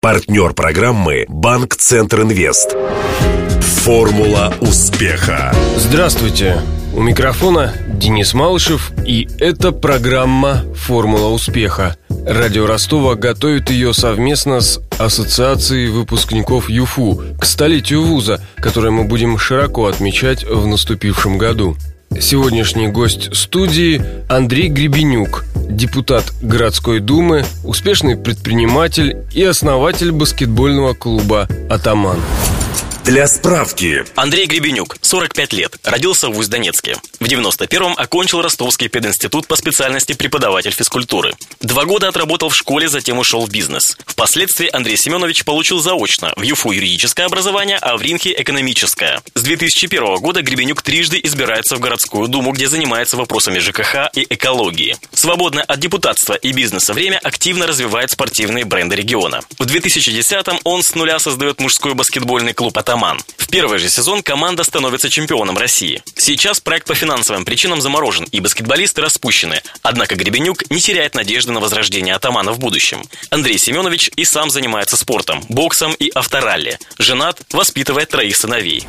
Партнер программы «Банк Центр Инвест». Формула успеха. Здравствуйте. У микрофона Денис Малышев, и это программа «Формула успеха». Радио Ростова готовит ее совместно с Ассоциацией выпускников ЮФУ к столетию вуза, которое мы будем широко отмечать в наступившем году. Сегодняшний гость студии Андрей Гребенюк, депутат городской думы, успешный предприниматель и основатель баскетбольного клуба «Атаман». Для справки. Андрей Гребенюк, 45 лет, родился в Усть-Донецке. В 91-м окончил Ростовский пединститут по специальности преподаватель физкультуры. Два года отработал в школе, затем ушел в бизнес. Впоследствии Андрей Семенович получил заочно в ЮФУ юридическое образование, а в Ринхе экономическое. С 2001 года Гребенюк трижды избирается в городскую думу, где занимается вопросами ЖКХ и экологии. Свободное от депутатства и бизнеса время активно развивает спортивные бренды региона. В 2010-м он с нуля создает мужской баскетбольный клуб «Атаман», «Атаман». В первый же сезон команда становится чемпионом России. Сейчас проект по финансовым причинам заморожен, и баскетболисты распущены. Однако Гребенюк не теряет надежды на возрождение «Атамана» в будущем. Андрей Семенович и сам занимается спортом, боксом и авторалли. Женат, воспитывает троих сыновей.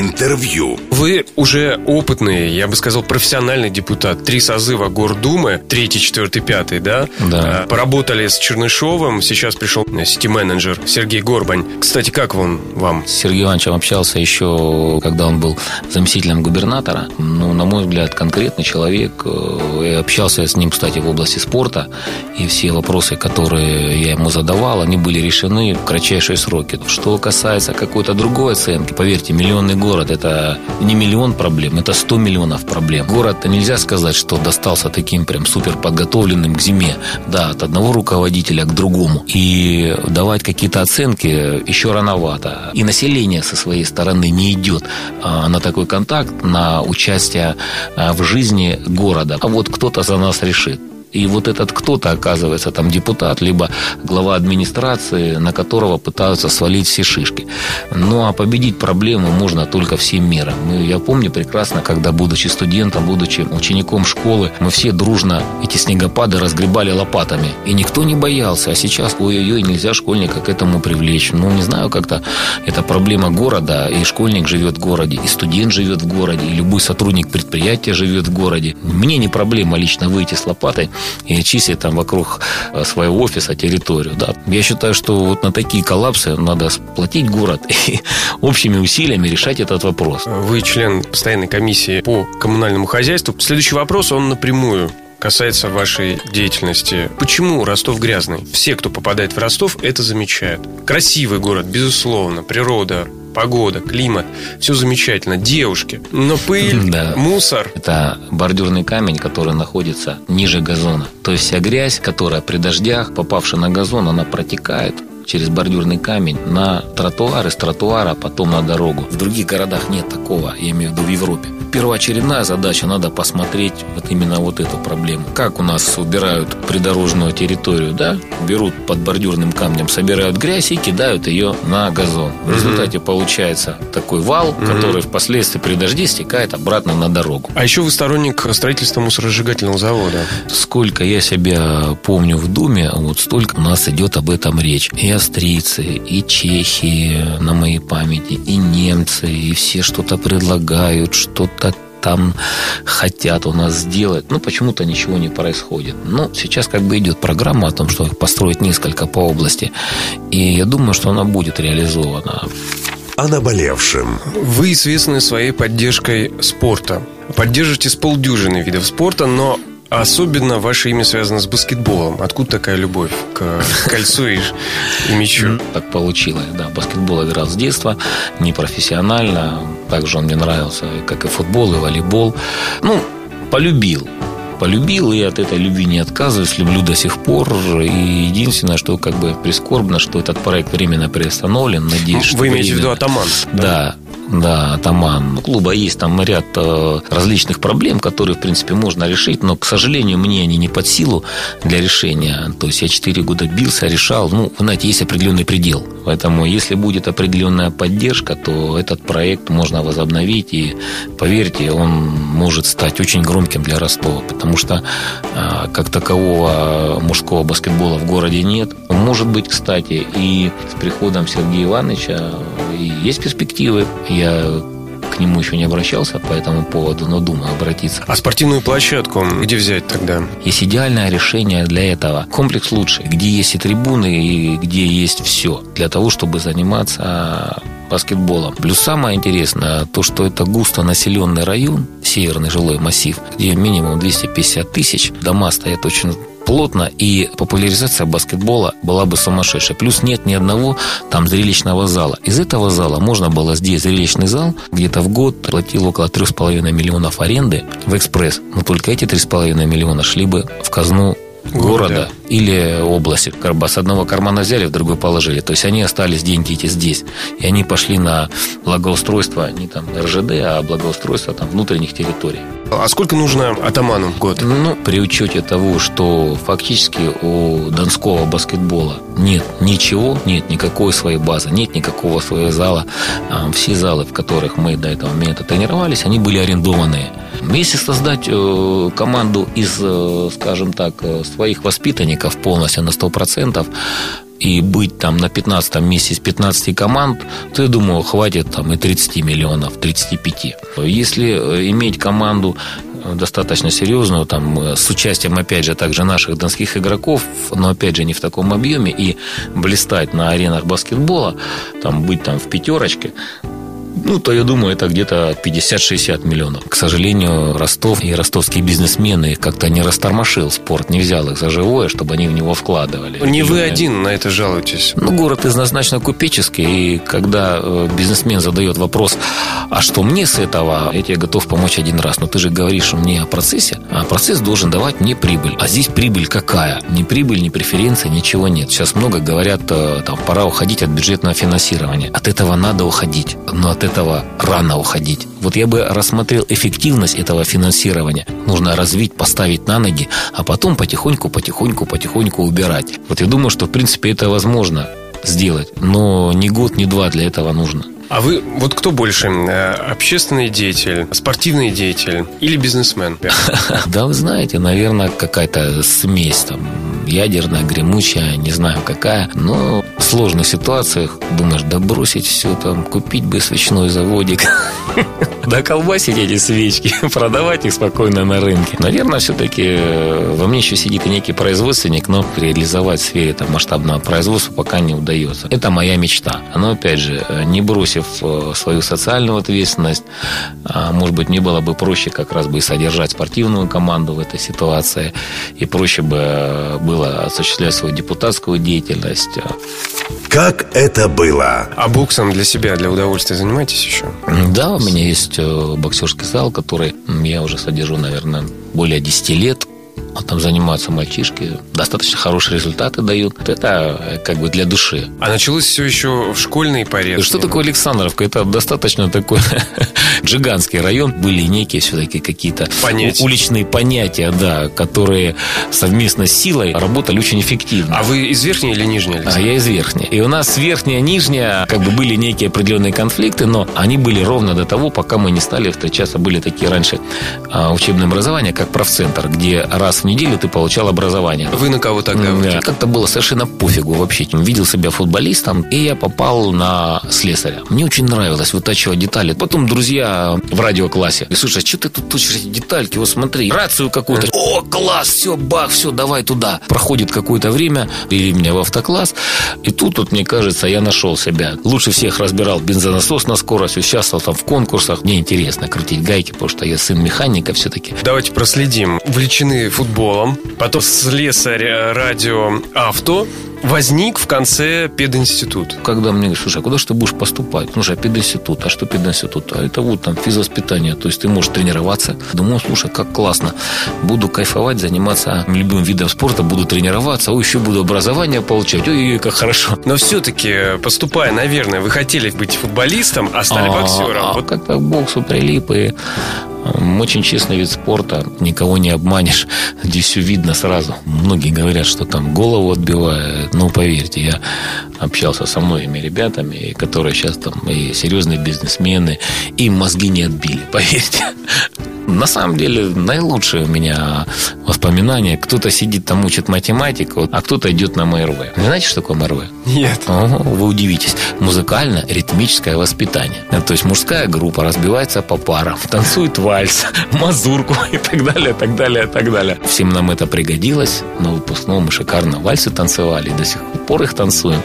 Интервью. Вы уже опытный, я бы сказал, профессиональный депутат. Три созыва Гордумы, третий, четвертый, пятый, да? Да. А, Поработали с Чернышовым, сейчас пришел сити-менеджер Сергей Горбань. Кстати, как он вам? С Сергеем Ивановичем общался еще, когда он был заместителем губернатора. Ну, на мой взгляд, конкретный человек. Э, Я общался с ним, кстати, в области спорта. И все вопросы, которые я ему задавал, они были решены в кратчайшие сроки. Что касается какой-то другой оценки, поверьте, миллионный город – это не миллион проблем, это 100 миллионов проблем. Город нельзя сказать, что достался таким прям супер подготовленным к зиме. Да, от одного руководителя к другому. И давать какие-то оценки еще рановато. И население со своей стороны не идет а, на такой контакт, на участие а, в жизни города. А вот кто-то за нас решит. И вот этот кто-то, оказывается, там депутат, либо глава администрации, на которого пытаются свалить все шишки. Ну, а победить проблему можно только всем миром. Мы, я помню прекрасно, когда, будучи студентом, будучи учеником школы, мы все дружно эти снегопады разгребали лопатами. И никто не боялся. А сейчас, ой-ой-ой, нельзя школьника к этому привлечь. Ну, не знаю, как-то это проблема города, и школьник живет в городе, и студент живет в городе, и любой сотрудник предприятия живет в городе. Мне не проблема лично выйти с лопатой и очистить там вокруг э, своего офиса территорию. Да. Я считаю, что вот на такие коллапсы надо сплотить город и общими усилиями решать этот вопрос. Вы член постоянной комиссии по коммунальному хозяйству. Следующий вопрос, он напрямую касается вашей деятельности. Почему Ростов грязный? Все, кто попадает в Ростов, это замечают. Красивый город, безусловно, природа, погода, климат, все замечательно, девушки. Но пыль, Да. мусор, Это бордюрный камень, который находится ниже газона. То есть вся грязь, которая при дождях, попавшая на газон, она протекает через бордюрный камень на тротуар, из тротуара потом на дорогу. В других городах нет такого, я имею в виду в Европе. Первоочередная задача, надо посмотреть вот именно вот эту проблему. Как у нас убирают придорожную территорию, да? Берут под бордюрным камнем, собирают грязь и кидают ее на газон. В результате получается такой вал, который впоследствии при дожде стекает обратно на дорогу. А еще вы сторонник строительства мусоросжигательного завода. Сколько я себя помню в Думе, вот столько у нас идет об этом речь. И австрийцы, и чехи на моей памяти, и немцы, и все что-то предлагают, что-то там хотят у нас сделать. Ну, почему-то ничего не происходит. Ну, сейчас как бы идет программа о том, что построить несколько по области. И я думаю, что она будет реализована. О наболевшем. Вы известны своей поддержкой спорта. Поддерживаете с полдюжины видов спорта, но особенно ваше имя связано с баскетболом. Откуда такая любовь к кольцу и, и мячу? Так получилось, да. Баскетбол играл с детства, непрофессионально. Также он мне нравился, как и футбол, и волейбол. Ну, полюбил. Полюбил и от этой любви не отказываюсь, люблю до сих пор. И единственное, что как бы прискорбно, что этот проект временно приостановлен. Надеюсь, что Вы имеете в виду временно. атаман? Да. да, атаман. У клуба есть там ряд э, различных проблем, которые, в принципе, можно решить, но, к сожалению, мне они не под силу для решения. То есть я 4 года бился, решал. Ну, знаете, есть определенный предел. Поэтому, если будет определенная поддержка, то этот проект можно возобновить. И, поверьте, он может стать очень громким для Ростова. Потому что, э, как такового мужского баскетбола в городе нет. Может быть, кстати, и с приходом Сергея Ивановича есть перспективы. Я к нему еще не обращался по этому поводу, но думаю обратиться. А спортивную площадку где взять тогда? Есть идеальное решение для этого. Комплекс лучший, где есть и трибуны, и где есть все для того, чтобы заниматься баскетболом. Плюс самое интересное, то, что это густо населенный район, северный жилой массив, где минимум 250 тысяч, дома стоят очень плотно, и популяризация баскетбола была бы сумасшедшая. Плюс нет ни одного там зрелищного зала. Из этого зала можно было здесь зрелищный зал где-то в год платил около 3,5 миллионов аренды в экспресс. Но только эти 3,5 миллиона шли бы в казну города или области. С одного кармана взяли, в другой положили. То есть они остались деньги эти здесь. И они пошли на благоустройство не там РЖД, а благоустройство там внутренних территорий. А сколько нужно атаману год? Ну, при учете того, что фактически у донского баскетбола нет ничего, нет никакой своей базы, нет никакого своего зала. А, все залы, в которых мы до этого момента тренировались, они были арендованные. Если создать э, команду из, э, скажем так, э, своих воспитанников полностью на 100%, и быть там на 15 месте из 15 команд, то я думаю, хватит там и 30 миллионов, 35. Если иметь команду достаточно серьезную, там, с участием, опять же, также наших донских игроков, но, опять же, не в таком объеме, и блистать на аренах баскетбола, там, быть там в пятерочке, ну, то я думаю, это где-то 50-60 миллионов. К сожалению, Ростов и ростовские бизнесмены как-то не растормошил спорт, не взял их за живое, чтобы они в него вкладывали. Не вы один на это жалуетесь. Ну, город однозначно купеческий, и когда э, бизнесмен задает вопрос, а что мне с этого, я тебе готов помочь один раз, но ты же говоришь мне о процессе, а процесс должен давать мне прибыль. А здесь прибыль какая? Ни прибыль, ни преференции, ничего нет. Сейчас много говорят, э, там, пора уходить от бюджетного финансирования. От этого надо уходить. Но от этого рано уходить. Вот я бы рассмотрел эффективность этого финансирования. Нужно развить, поставить на ноги, а потом потихоньку, потихоньку, потихоньку убирать. Вот я думаю, что в принципе это возможно сделать, но ни год, ни два для этого нужно. А вы, вот кто больше, э, общественный деятель, спортивный деятель или бизнесмен? Да, вы знаете, наверное, какая-то смесь там ядерная, гремучая, не знаю какая, но в сложных ситуациях думаешь, да бросить все там, купить бы свечной заводик, да колбасить эти свечки, продавать их спокойно на рынке. Наверное, все-таки э, во мне еще сидит и некий производственник, но реализовать в сфере там, масштабного производства пока не удается. Это моя мечта. Но, опять же, э, не бросив э, свою социальную ответственность, а, может быть, мне было бы проще как раз бы и содержать спортивную команду в этой ситуации, и проще бы было осуществлять свою депутатскую деятельность. Как это было? А боксом для себя, для удовольствия занимаетесь еще? Да, у меня есть э, боксерский зал, который я уже содержу, наверное, более 10 лет там занимаются мальчишки, достаточно хорошие результаты дают. Это э, как бы для души. А началось все еще в школьной поре. Что такое Александровка? Это достаточно такой джиганский район. Были некие все-таки какие-то уличные понятия, да, которые совместно с силой работали очень эффективно. А вы из верхней или нижней? А я из верхней. И у нас верхняя, нижняя, как бы были некие определенные конфликты, но они были ровно до того, пока мы не стали встречаться. Были такие раньше а, учебные образования, как профцентр, где раз в неделю ты получал образование. Вы на кого тогда? Да. Как-то было совершенно пофигу вообще. Видел себя футболистом, и я попал на слесаря. Мне очень нравилось вытачивать детали. Потом друзья в радиоклассе. Слушай, а что ты тут точишь эти детальки? Вот смотри, рацию какую-то. О, класс, все, бах, все, давай туда. Проходит какое-то время, вели меня в автокласс. И тут, вот, мне кажется, я нашел себя. Лучше всех разбирал бензонасос на скорость, участвовал там в конкурсах. Мне интересно крутить гайки, потому что я сын механика все-таки. Давайте проследим. Увлечены футболом футболом, потом слесарь радио авто, возник в конце пединститут. Когда мне говорят, слушай, а куда же ты будешь поступать? Ну же, а пединститут, а что пединститут? А это вот там физвоспитание, то есть ты можешь тренироваться. Думаю, слушай, как классно. Буду кайфовать, заниматься любым видом спорта, буду тренироваться, ой, еще буду образование получать, ой, как хорошо. Но все-таки, поступая, наверное, вы хотели быть футболистом, а стали а, боксером. А, вот. Как-то к боксу прилип, и очень честный вид спорта, никого не обманешь. Здесь все видно сразу. Многие говорят, что там голову отбивает. Но поверьте, я общался со многими ребятами, которые сейчас там и серьезные бизнесмены, и мозги не отбили, поверьте. На самом деле, наилучшие у меня воспоминания. Кто-то сидит там, учит математику, а кто-то идет на МРВ. Вы знаете, что такое МРВ? Нет. Ого, вы удивитесь. Музыкально-ритмическое воспитание. То есть мужская группа разбивается по парам, танцует вальс, мазурку и так далее, так далее, так далее. Всем нам это пригодилось. На выпускном мы шикарно вальсы танцевали, до сих пор их танцуем.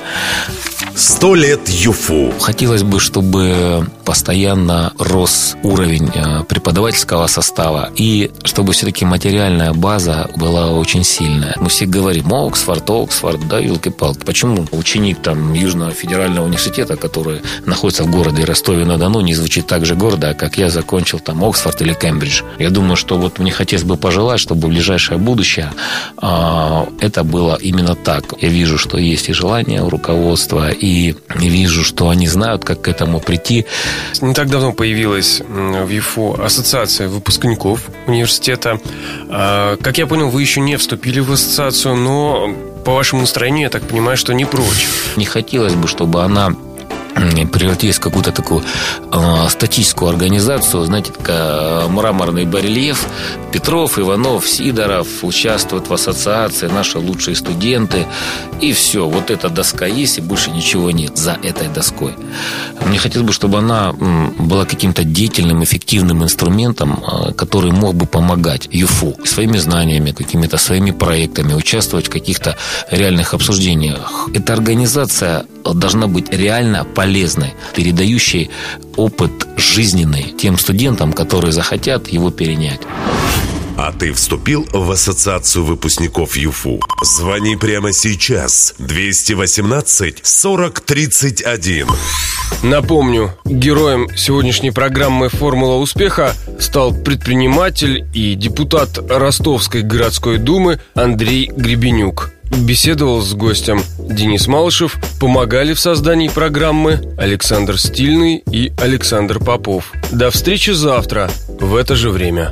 Сто лет ЮФУ. Хотелось бы, чтобы постоянно рос уровень э, преподавательского состава и чтобы все-таки материальная база была очень сильная. Мы все говорим, Оксфорд, Оксфорд, да, елки-палки. Почему ученик там Южного федерального университета, который находится в городе Ростове-на-Дону, не звучит так же гордо, как я закончил там Оксфорд или Кембридж? Я думаю, что вот мне хотелось бы пожелать, чтобы в ближайшее будущее э, это было именно так. Я вижу, что есть и желание у руководства, и и вижу, что они знают, как к этому прийти. Не так давно появилась в ЮФО ассоциация выпускников университета. А, как я понял, вы еще не вступили в ассоциацию, но по вашему настроению, я так понимаю, что не прочь. Не хотелось бы, чтобы она превратились в какую-то такую э, статическую организацию, знаете, такая мраморный барельеф. Петров, Иванов, Сидоров участвуют в ассоциации, наши лучшие студенты. И все, вот эта доска есть, и больше ничего нет за этой доской. Мне хотелось бы, чтобы она была каким-то деятельным, эффективным инструментом, э, который мог бы помогать ЮФУ своими знаниями, какими-то своими проектами, участвовать в каких-то реальных обсуждениях. Эта организация должна быть реально полезной, передающей опыт жизненный тем студентам, которые захотят его перенять. А ты вступил в ассоциацию выпускников ЮФУ? Звони прямо сейчас. 218 40 31. Напомню, героем сегодняшней программы «Формула успеха» стал предприниматель и депутат Ростовской городской думы Андрей Гребенюк. Беседовал с гостем Денис Малышев, помогали в создании программы Александр Стильный и Александр Попов. До встречи завтра в это же время.